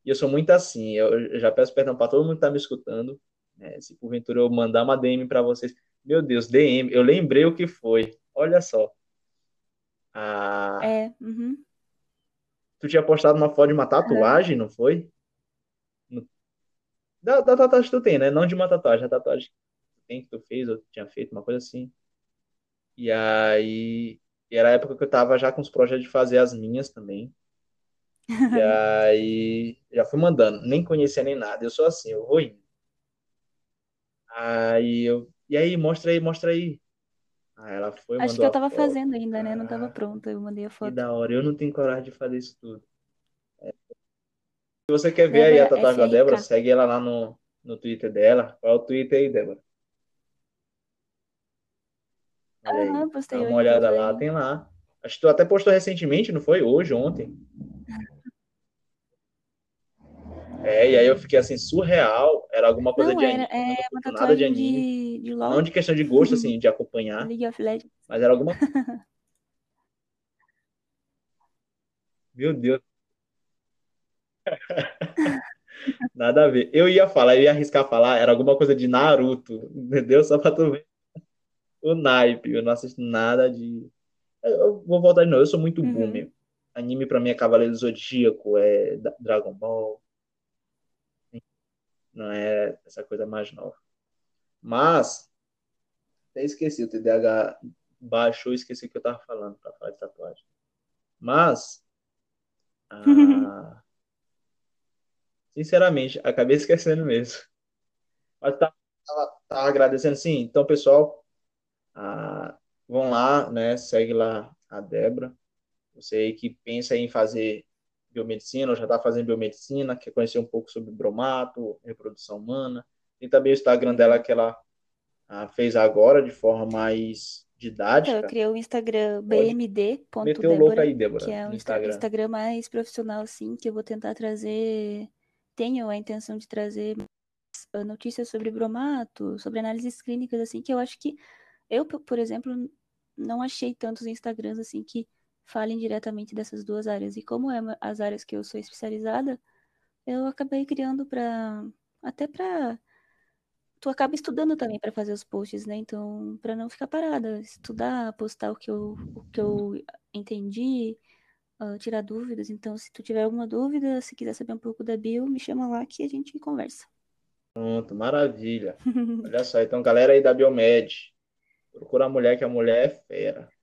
E eu sou muito assim, eu eu já peço perdão para todo mundo que está me escutando. né? Se porventura eu mandar uma DM para vocês, meu Deus, DM, eu lembrei o que foi. Olha só. Ah, É, uhum. tu tinha postado uma foto de uma tatuagem, não foi? Da, da tatuagem que tu tem, né? Não de uma tatuagem, a tatuagem que tu tem, que tu fez, ou tinha feito, uma coisa assim. E aí, e era a época que eu tava já com os projetos de fazer as minhas também. E aí, já fui mandando, nem conhecia nem nada. Eu sou assim, eu vou indo. Aí eu, e aí, mostra aí, mostra aí. Aí ela foi, Acho que eu tava foto. fazendo ainda, né? Não tava Caraca, pronta, eu mandei a que foto. da hora. Eu não tenho coragem de fazer isso tudo. Se você quer ver aí a Débora tatuagem da Débora, segue ela lá no, no Twitter dela. Qual é o Twitter aí, Débora? Olha aí. Aham, Dá postei uma hoje, olhada lá, tem lá. Acho que tu até postou recentemente, não foi? Hoje, ontem. É, e aí eu fiquei assim, surreal. Era alguma coisa Não, de era, anime. Eu é não uma nada de anime. de, de Não de questão de gosto, assim, de acompanhar. League of Legends. Mas era alguma. Meu Deus, nada a ver. Eu ia falar, eu ia arriscar falar, era alguma coisa de Naruto, entendeu? Só pra tu ver o naipe. Eu não assisto nada de. Eu vou voltar de novo, eu sou muito Uhum. boomer. Anime pra mim é Cavaleiro do Zodíaco, é Dragon Ball, não é essa coisa mais nova. Mas, até esqueci, o TDAH baixou e esqueci o que eu tava falando pra falar de tatuagem. Mas, ah, sinceramente, acabei esquecendo mesmo. Mas tá, tava, tava agradecendo, sim. Então, pessoal, ah, vão lá, né? Segue lá a Débora. Você aí que pensa em fazer biomedicina, ou já está fazendo biomedicina, quer conhecer um pouco sobre bromato, reprodução humana. Tem também o Instagram dela que ela ah, fez agora de forma mais eu didática. criei o Instagram Pode meter o louco aí, que Débora, é no um Insta- Instagram. Instagram mais profissional, assim, que eu vou tentar trazer. Tenho a intenção de trazer notícias sobre bromato, sobre análises clínicas, assim, que eu acho que eu, por exemplo, não achei tantos Instagrams, assim, que falem diretamente dessas duas áreas. E como é as áreas que eu sou especializada, eu acabei criando para até para tu acaba estudando também para fazer os posts, né? Então, para não ficar parada, estudar, postar o que eu, o que eu entendi, ah, tirar dúvidas. Então, se tu tiver alguma dúvida, se quiser saber um pouco da bio, me chama lá que a gente conversa. Pronto, maravilha. Olha só, então, galera aí da Biomed, procura a mulher, que a mulher é fera.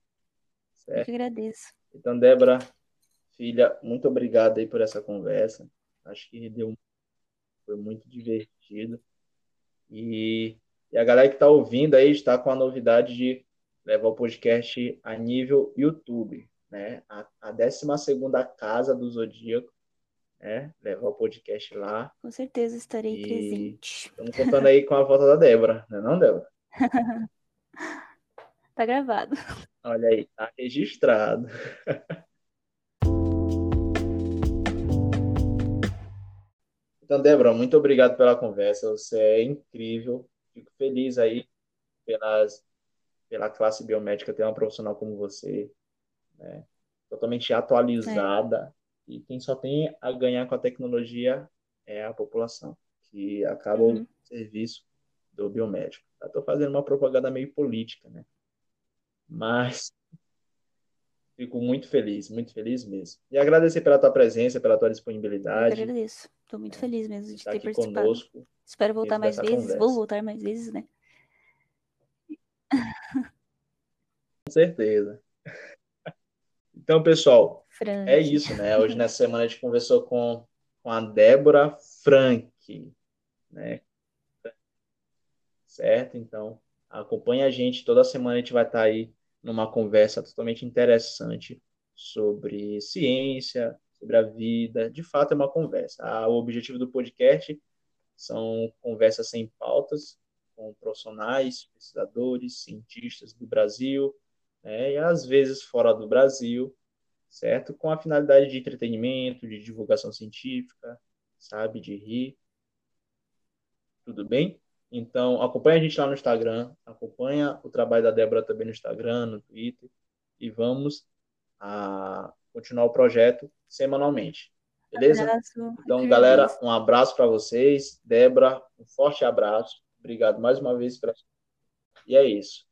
Eu Certo? que agradeço. Então, Débora, filha, muito obrigado aí por essa conversa. Acho que deu, foi muito divertido. E, e a galera que está ouvindo aí está com a novidade de levar o podcast a nível YouTube, né? A, a 12ª Casa do Zodíaco, né? Levar o podcast lá. Com certeza estarei E presente. estamos contando aí com a volta da Débora, não é não, Débora? Tá gravado. Olha aí, tá registrado. Então, Débora, muito obrigado pela conversa. Você é incrível. Fico feliz aí pelas, pela classe biomédica ter uma profissional como você, né? Totalmente É. atualizada. E quem só tem a ganhar com a tecnologia é a população, que acaba Uhum. o serviço do biomédico. Estou fazendo uma propaganda meio política, né? Mas fico muito feliz, muito feliz mesmo. E agradecer pela tua presença, pela tua Eu disponibilidade, agradeço. Tô muito né? feliz mesmo de de estar ter participado. conosco Espero voltar mais vezes. Vou conversa. voltar mais vezes, né? Com certeza. Então, pessoal, Frank. é isso, né? Hoje nessa semana a gente conversou com, com a Débora Frank, né? Certo? Então, acompanhe a gente. Toda semana a gente vai estar aí numa conversa totalmente interessante sobre ciência, sobre a vida. De fato, é uma conversa. Ah, o objetivo do podcast são conversas sem pautas com profissionais, pesquisadores, cientistas do Brasil, né, e às vezes fora do Brasil, certo? Com a finalidade de entretenimento, de divulgação científica, sabe, de rir. Tudo bem? Então, acompanha a gente lá no Instagram, acompanha o trabalho da Débora também no Instagram, no Twitter, e vamos a continuar o projeto semanalmente. Beleza? Abraço. Então, galera, um abraço para vocês. Débora, um forte abraço. Obrigado mais uma vez. Pra... E é isso.